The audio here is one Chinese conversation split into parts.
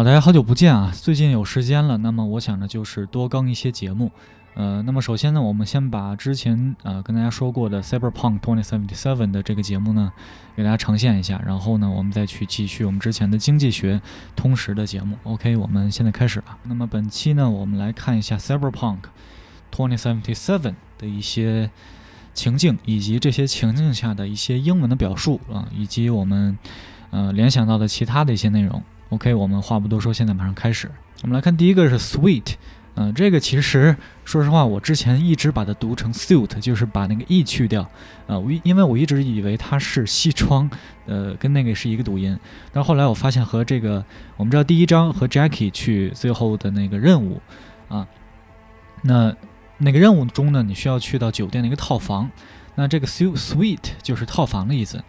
好，大家好久不见啊！最近有时间了，那么我想着就是多更一些节目。呃，那么首先呢，我们先把之前呃跟大家说过的 Cyberpunk 2077的这个节目呢，给大家呈现一下，然后呢，我们再去继续我们之前的经济学通识的节目。OK，我们现在开始了。那么本期呢，我们来看一下 Cyberpunk 2077的一些情境，以及这些情境下的一些英文的表述啊，以及我们呃联想到的其他的一些内容。OK，我们话不多说，现在马上开始。我们来看第一个是 sweet，嗯，这个其实说实话，我之前一直把它读成 suit，就是把那个 e 去掉，啊，我因为我一直以为它是西装，呃，跟那个是一个读音。但后来我发现和这个，我们知道第一章和 Jackie 去最后的那个任务，啊，那那个任务中呢，你需要去到酒店的一个套房，那这个 suite 就是套房的意思，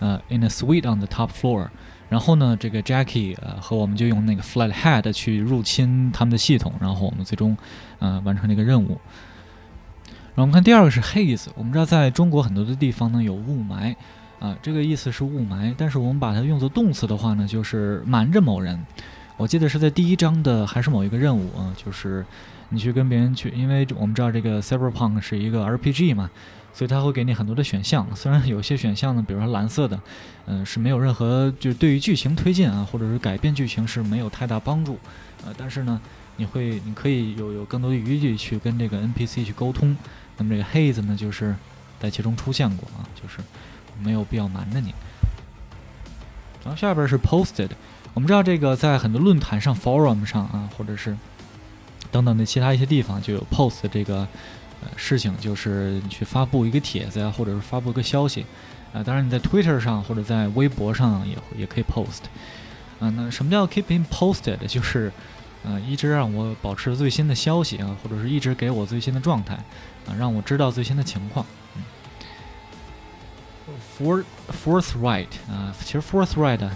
呃，in a suite on the top floor。然后呢，这个 Jackie 呃和我们就用那个 Flathead 去入侵他们的系统，然后我们最终呃完成这个任务。然后我们看第二个是 Haze，我们知道在中国很多的地方呢有雾霾啊，这个意思是雾霾，但是我们把它用作动词的话呢，就是瞒着某人。我记得是在第一章的还是某一个任务啊，就是你去跟别人去，因为我们知道这个 Cyberpunk 是一个 RPG 嘛。所以它会给你很多的选项，虽然有些选项呢，比如说蓝色的，嗯，是没有任何就是对于剧情推进啊，或者是改变剧情是没有太大帮助，呃，但是呢，你会你可以有有更多的余地去跟这个 NPC 去沟通。那么这个 Haze 呢，就是在其中出现过啊，就是没有必要瞒着你。然后下边是 Posted，我们知道这个在很多论坛上、Forum 上啊，或者是等等的其他一些地方就有 Post 这个。事情就是你去发布一个帖子呀，或者是发布一个消息，啊，当然你在 Twitter 上或者在微博上也也可以 post，啊，那什么叫 keeping posted？就是，呃，一直让我保持最新的消息啊，或者是一直给我最新的状态，啊，让我知道最新的情况。For forthright 啊，其实 forthright，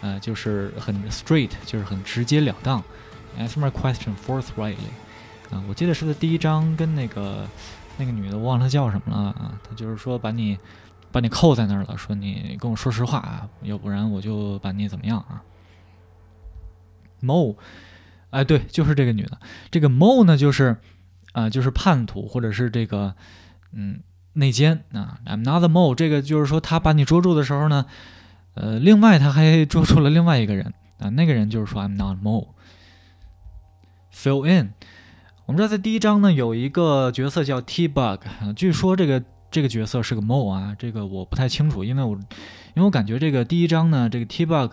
呃，就是很 straight，就是很直截了当。Answer my question forthrightly。啊，我记得是在第一章跟那个那个女的，我忘了叫什么了啊。她就是说把你把你扣在那儿了，说你跟我说实话啊，要不然我就把你怎么样啊。Mo，哎，对，就是这个女的。这个 Mo 呢，就是啊，就是叛徒或者是这个嗯内奸啊。I'm not the Mo，这个就是说他把你捉住的时候呢，呃，另外他还捉住了另外一个人啊，那个人就是说 I'm not Mo。Fill in。我们知道，在第一章呢，有一个角色叫 T Bug，据说这个这个角色是个 Mo 啊，这个我不太清楚，因为我因为我感觉这个第一章呢，这个 T Bug，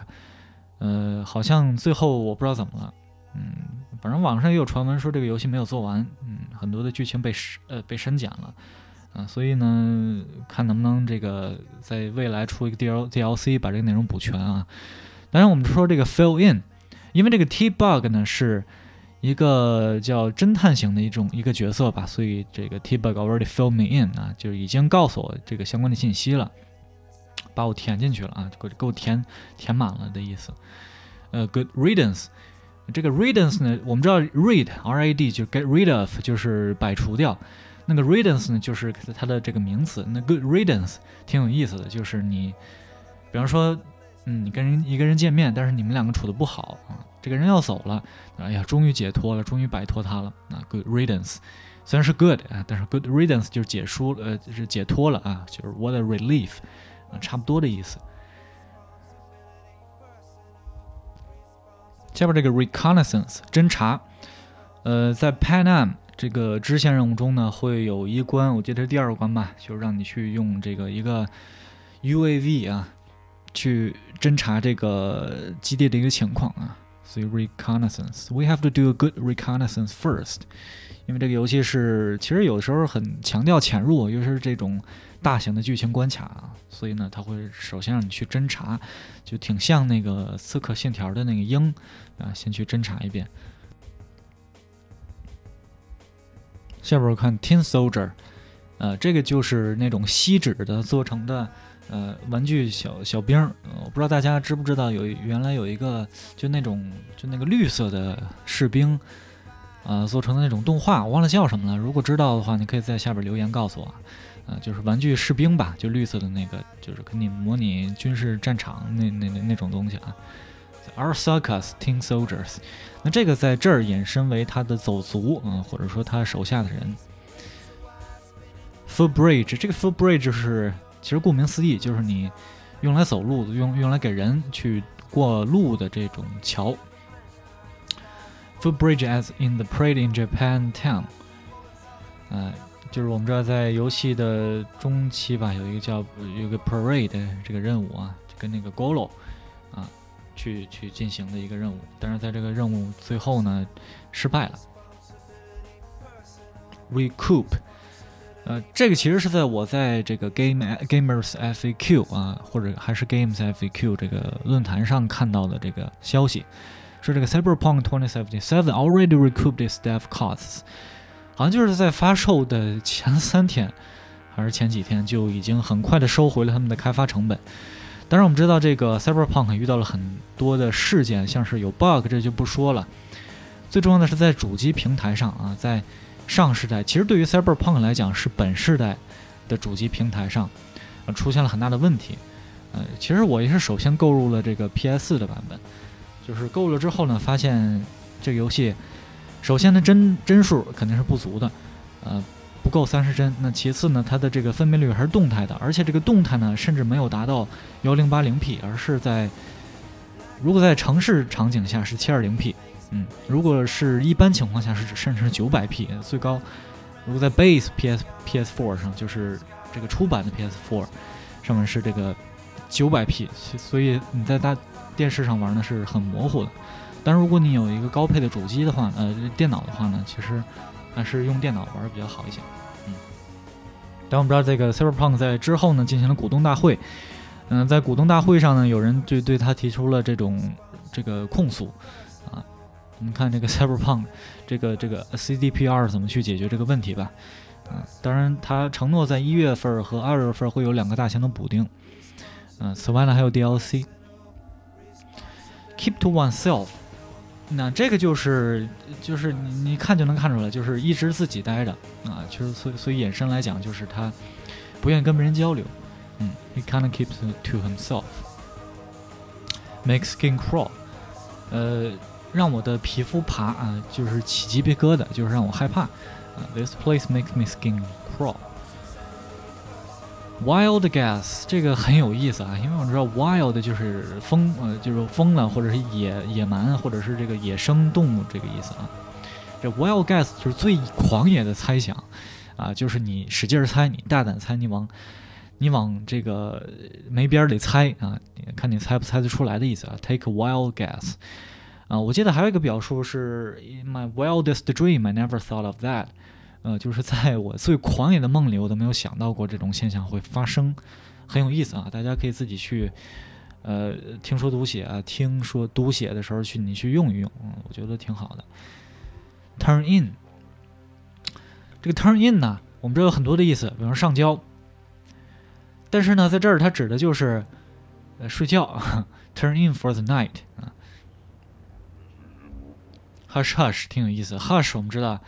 呃，好像最后我不知道怎么了，嗯，反正网上也有传闻说这个游戏没有做完，嗯，很多的剧情被删呃被删减了，啊，所以呢，看能不能这个在未来出一个 D L D L C 把这个内容补全啊。当然，我们说这个 Fill In，因为这个 T Bug 呢是。一个叫侦探型的一种一个角色吧，所以这个 T bug already fill me in 啊，就是已经告诉我这个相关的信息了，把我填进去了啊，给给我填填满了的意思。呃，good riddance，这个 riddance 呢，我们知道 rid r a d 就 get rid of 就是摆除掉，那个 riddance 呢就是它的这个名词。那 good riddance 挺有意思的，就是你，比方说。嗯，你跟人一个人见面，但是你们两个处的不好啊，这个人要走了，哎呀，终于解脱了，终于摆脱他了啊，good riddance，虽然是 good 啊，但是 good riddance 就是解疏呃，就是解脱了啊，就是 what a relief 啊，差不多的意思。下边这个 reconnaissance 侦查，呃，在 Pan Am 这个支线任务中呢，会有一关，我记得是第二关吧，就是让你去用这个一个 UAV 啊。去侦查这个基地的一个情况啊，所以 reconnaissance，we have to do a good reconnaissance first，因为这个游戏是其实有的时候很强调潜入，尤其是这种大型的剧情关卡，所以呢，他会首先让你去侦查，就挺像那个刺客信条的那个鹰啊，先去侦查一遍。下边看 Tin Soldier，呃，这个就是那种锡纸的做成的。呃，玩具小小兵儿，我不知道大家知不知道，有原来有一个就那种就那个绿色的士兵，啊，做成的那种动画，我忘了叫什么了。如果知道的话，你可以在下边留言告诉我。啊，就是玩具士兵吧，就绿色的那个，就是给你模拟军事战场那那那那种东西啊。，Our circus tin soldiers。那这个在这儿引申为他的走卒啊，或者说他手下的人。Footbridge，这个 footbridge 是其实顾名思义就是你用来走路，用用来给人去过路的这种桥。Footbridge as in the parade in Japan town，呃，就是我们知道在游戏的中期吧，有一个叫有个 parade 这个任务啊，跟那个 Golo 啊去去进行的一个任务，但是在这个任务最后呢失败了。Recoup。呃，这个其实是在我在这个 Game Gamers FAQ 啊，或者还是 Games FAQ 这个论坛上看到的这个消息，说这个 Cyberpunk 2077 already recouped its staff costs，好像就是在发售的前三天还是前几天就已经很快的收回了他们的开发成本。当然，我们知道这个 Cyberpunk 遇到了很多的事件，像是有 bug，这就不说了。最重要的是在主机平台上啊，在上世代其实对于 Cyberpunk 来讲是本世代的主机平台上，呃出现了很大的问题。呃，其实我也是首先购入了这个 PS4 的版本，就是购入了之后呢，发现这个游戏首先呢帧帧数肯定是不足的，呃不够三十帧。那其次呢，它的这个分辨率还是动态的，而且这个动态呢甚至没有达到幺零八零 P，而是在如果在城市场景下是七二零 P。嗯，如果是一般情况下是甚至是九百 P 最高，如果在 Base PS PS4 上，就是这个出版的 PS4 上面是这个九百 P，所以你在大电视上玩呢是很模糊的。但如果你有一个高配的主机的话，呃，电脑的话呢，其实还是用电脑玩比较好一些。嗯，但我们知道这个 Cyberpunk 在之后呢进行了股东大会，嗯，在股东大会上呢，有人就对他提出了这种这个控诉啊。我们看这个 Cyberpunk，这个这个 CDPR 怎么去解决这个问题吧？嗯，当然他承诺在一月份和二月份会有两个大型的补丁。嗯，此外呢还有 DLC。Keep to oneself，那这个就是就是你你看就能看出来，就是一直自己待着啊，就是所所以衍生来讲就是他不愿意跟别人交流。，He kind of keeps to himself，make skin crawl，呃。让我的皮肤爬啊，就是起鸡皮疙瘩，就是让我害怕。啊，This place makes me skin crawl. Wild gas 这个很有意思啊，因为我知道 wild 就是疯，呃，就是疯了，或者是野野蛮，或者是这个野生动物这个意思啊。这 wild gas 就是最狂野的猜想啊，就是你使劲猜，你大胆猜，你往你往这个没边儿里猜啊，看你猜不猜得出来的意思啊。Take a wild guess. 啊，我记得还有一个表述是 "In my wildest dream, I never thought of that"，呃，就是在我最狂野的梦里，我都没有想到过这种现象会发生，很有意思啊！大家可以自己去，呃，听说读写啊，听说读写的时候去你去用一用，嗯，我觉得挺好的。Turn in，这个 turn in 呢，我们知道有很多的意思，比方说上交，但是呢，在这儿它指的就是呃睡觉，turn in for the night 啊。Hush hush 挺有意思，hush 我们知道，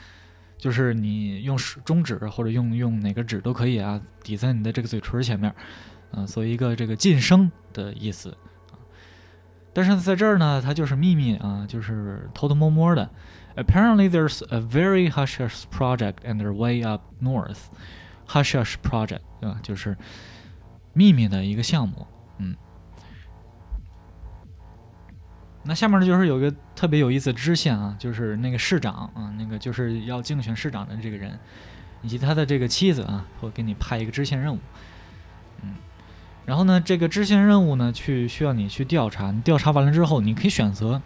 就是你用中指或者用用哪个指都可以啊，抵在你的这个嘴唇前面，啊，作为一个这个晋升的意思。但是在这儿呢，它就是秘密啊，就是偷偷摸摸的。Apparently there's a very hush hush project underway up north. Hush hush project 对吧？就是秘密的一个项目，嗯。那下面呢，就是有一个特别有意思的支线啊，就是那个市长啊，那个就是要竞选市长的这个人，以及他的这个妻子啊，会给你派一个支线任务，嗯，然后呢，这个支线任务呢，去需要你去调查，你调查完了之后，你可以选择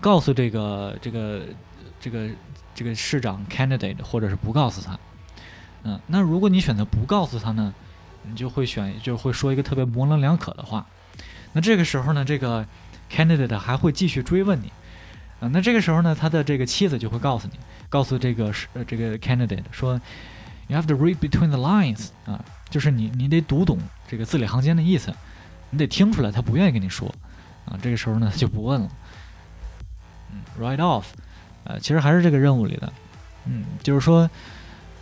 告诉这个这个这个这个市长 candidate，或者是不告诉他，嗯，那如果你选择不告诉他呢，你就会选就会说一个特别模棱两可的话，那这个时候呢，这个。Candidate 还会继续追问你，啊，那这个时候呢，他的这个妻子就会告诉你，告诉这个是呃这个 Candidate 说，You have to read between the lines，啊，就是你你得读懂这个字里行间的意思，你得听出来他不愿意跟你说，啊，这个时候呢就不问了，嗯，write off，呃，其实还是这个任务里的，嗯，就是说，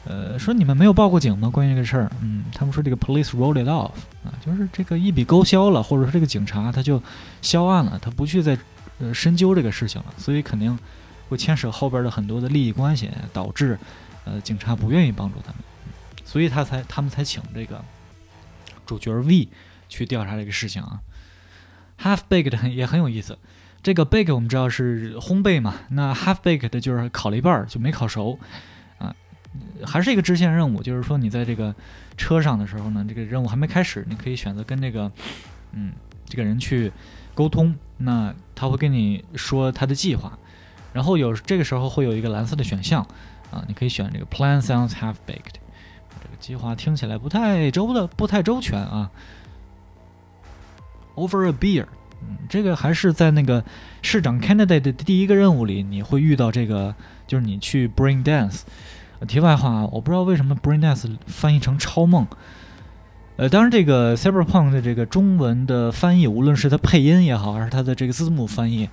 呃，说你们没有报过警吗？关于这个事儿，嗯，他们说这个 police rolled it off 啊，就是这个一笔勾销了，或者说这个警察他就销案了，他不去再呃深究这个事情了，所以肯定会牵扯后边的很多的利益关系，导致呃警察不愿意帮助他们，所以他才他们才请这个主角 V 去调查这个事情啊。Half baked 很 也很有意思，这个 bake 我们知道是烘焙嘛，那 half baked 就是烤了一半就没烤熟。还是一个支线任务，就是说你在这个车上的时候呢，这个任务还没开始，你可以选择跟这个，嗯，这个人去沟通，那他会跟你说他的计划，然后有这个时候会有一个蓝色的选项，啊，你可以选这个 Plan sounds half baked，这个计划听起来不太周的，不太周全啊。Over a beer，嗯，这个还是在那个市长 candidate 的第一个任务里，你会遇到这个，就是你去 bring dance。题外话啊，我不知道为什么 “Brainiac” 翻译成超梦。呃，当然，这个 Cyberpunk 的这个中文的翻译，无论是它配音也好，还是它的这个字幕翻译，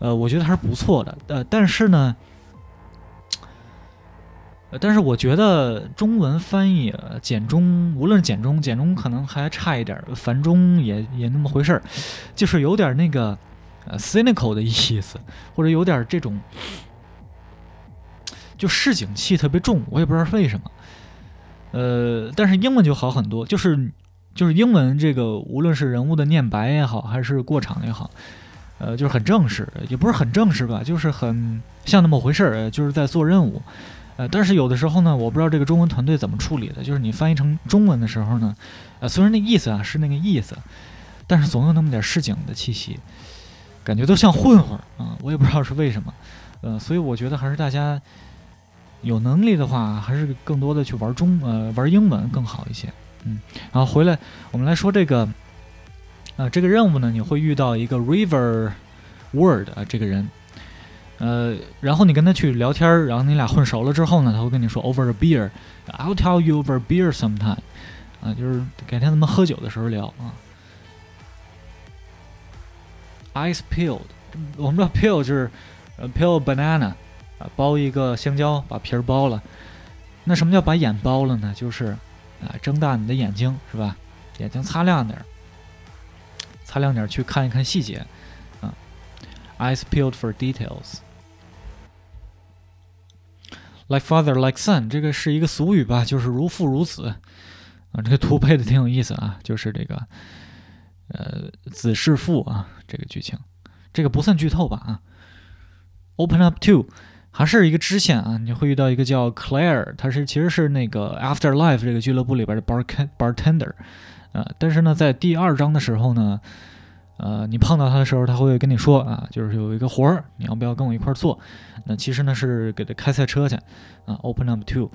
呃，我觉得还是不错的。呃，但是呢，呃，但是我觉得中文翻译简中，无论是简中，简中可能还差一点，繁中也也那么回事儿，就是有点那个呃 cynical 的意思，或者有点这种。就市井气特别重，我也不知道是为什么。呃，但是英文就好很多，就是就是英文这个，无论是人物的念白也好，还是过场也好，呃，就是很正式，也不是很正式吧，就是很像那么回事儿，就是在做任务。呃，但是有的时候呢，我不知道这个中文团队怎么处理的，就是你翻译成中文的时候呢，呃，虽然那意思啊是那个意思，但是总有那么点市井的气息，感觉都像混混儿啊，我也不知道是为什么。呃，所以我觉得还是大家。有能力的话，还是更多的去玩中呃玩英文更好一些，嗯，然后回来我们来说这个，呃这个任务呢，你会遇到一个 River Word 啊这个人，呃，然后你跟他去聊天，然后你俩混熟了之后呢，他会跟你说 Over a beer，I'll tell you over beer sometime，啊，就是改天咱们喝酒的时候聊啊。Ice peeled，我们知道 peel 就是呃 peel banana。啊，剥一个香蕉，把皮儿剥了。那什么叫把眼剥了呢？就是啊，睁大你的眼睛，是吧？眼睛擦亮点儿，擦亮点儿，去看一看细节。啊，eyes peeled for details。Like father, like son，这个是一个俗语吧？就是如父如子。啊，这个图配的挺有意思啊，就是这个呃，子是父啊，这个剧情，这个不算剧透吧？啊，open up to。还是一个支线啊，你会遇到一个叫 Claire，他是其实是那个 Afterlife 这个俱乐部里边的 bartender，呃，但是呢，在第二章的时候呢，呃，你碰到他的时候，他会跟你说啊，就是有一个活儿，你要不要跟我一块儿做？那其实呢是给他开赛车去啊，Open Up to。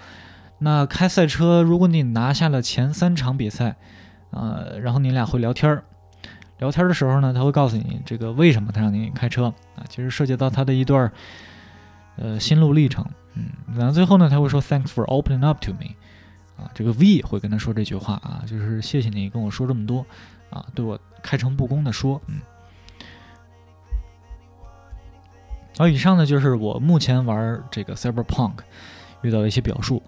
那开赛车，如果你拿下了前三场比赛，呃，然后你俩会聊天儿，聊天的时候呢，他会告诉你这个为什么他让你开车啊，其实涉及到他的一段。呃，心路历程，嗯，然后最后呢，他会说 Thanks for opening up to me，啊，这个 V 会跟他说这句话啊，就是谢谢你跟我说这么多，啊，对我开诚布公的说，嗯。好，以上呢就是我目前玩这个 Cyberpunk 遇到的一些表述，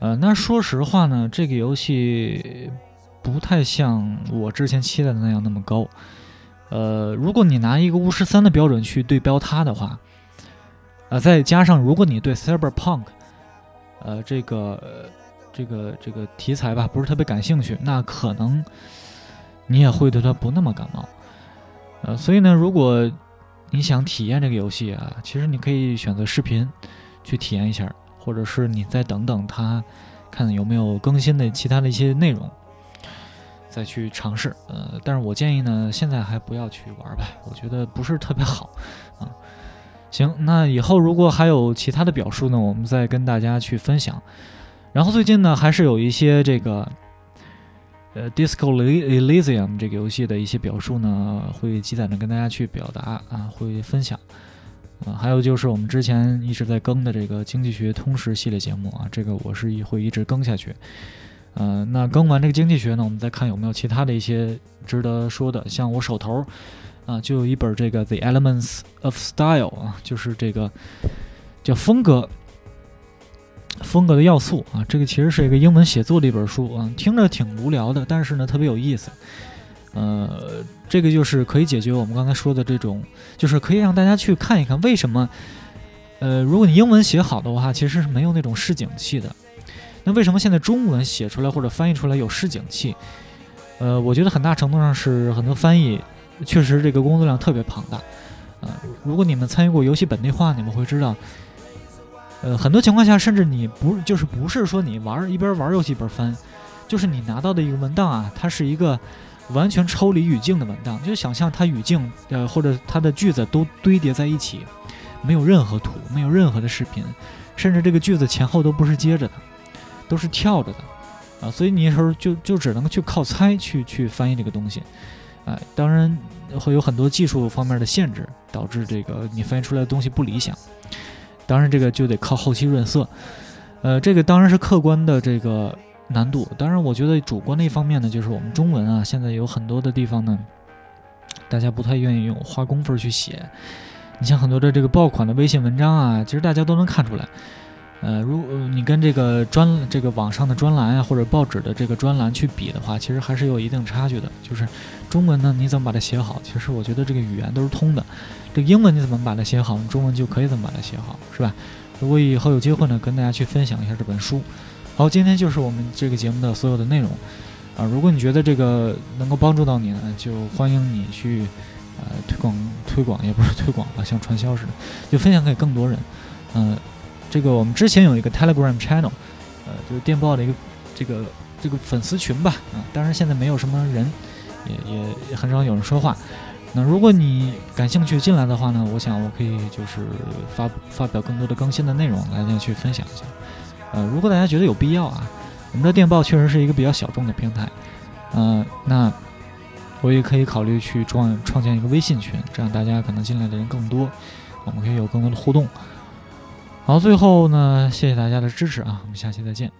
呃，那说实话呢，这个游戏不太像我之前期待的那样那么高，呃，如果你拿一个巫师三的标准去对标它的话。啊，再加上如果你对 cyberpunk，呃，这个这个这个题材吧，不是特别感兴趣，那可能你也会对它不那么感冒。呃，所以呢，如果你想体验这个游戏啊，其实你可以选择视频去体验一下，或者是你再等等它，看有没有更新的其他的一些内容，再去尝试。呃，但是我建议呢，现在还不要去玩吧，我觉得不是特别好啊。行，那以后如果还有其他的表述呢，我们再跟大家去分享。然后最近呢，还是有一些这个呃《Disco Elysium》这个游戏的一些表述呢，会积攒着跟大家去表达啊，会分享。啊，还有就是我们之前一直在更的这个经济学通识系列节目啊，这个我是会一直更下去。呃，那更完这个经济学呢，我们再看有没有其他的一些值得说的，像我手头。啊，就有一本这个《The Elements of Style》啊，就是这个叫风格风格的要素啊，这个其实是一个英文写作的一本书啊，听着挺无聊的，但是呢特别有意思。呃，这个就是可以解决我们刚才说的这种，就是可以让大家去看一看为什么，呃，如果你英文写好的话，其实是没有那种市井气的。那为什么现在中文写出来或者翻译出来有市井气？呃，我觉得很大程度上是很多翻译确实这个工作量特别庞大。呃，如果你们参与过游戏本地化，你们会知道。呃，很多情况下，甚至你不就是不是说你玩一边玩游戏一边翻，就是你拿到的一个文档啊，它是一个完全抽离语境的文档，就想象它语境呃或者它的句子都堆叠在一起，没有任何图，没有任何的视频，甚至这个句子前后都不是接着的，都是跳着的啊，所以你有时候就就只能去靠猜去去翻译这个东西，哎，当然会有很多技术方面的限制，导致这个你翻译出来的东西不理想。当然，这个就得靠后期润色，呃，这个当然是客观的这个难度。当然，我觉得主观的一方面呢，就是我们中文啊，现在有很多的地方呢，大家不太愿意用花功夫去写。你像很多的这个爆款的微信文章啊，其实大家都能看出来。呃，如你跟这个专这个网上的专栏啊，或者报纸的这个专栏去比的话，其实还是有一定差距的。就是中文呢，你怎么把它写好？其实我觉得这个语言都是通的。这个英文你怎么把它写好？中文就可以怎么把它写好，是吧？如果以后有机会呢，跟大家去分享一下这本书。好，今天就是我们这个节目的所有的内容啊。如果你觉得这个能够帮助到你呢，就欢迎你去呃推广推广，也不是推广吧，像传销似的，就分享给更多人，嗯。这个我们之前有一个 Telegram channel，呃，就是电报的一个这个这个粉丝群吧，啊，当然现在没有什么人，也也很少有人说话。那如果你感兴趣进来的话呢，我想我可以就是发发表更多的更新的内容来大家去分享一下。呃，如果大家觉得有必要啊，我们的电报确实是一个比较小众的平台，呃，那我也可以考虑去创创建一个微信群，这样大家可能进来的人更多，我们可以有更多的互动。好，最后呢，谢谢大家的支持啊，我们下期再见。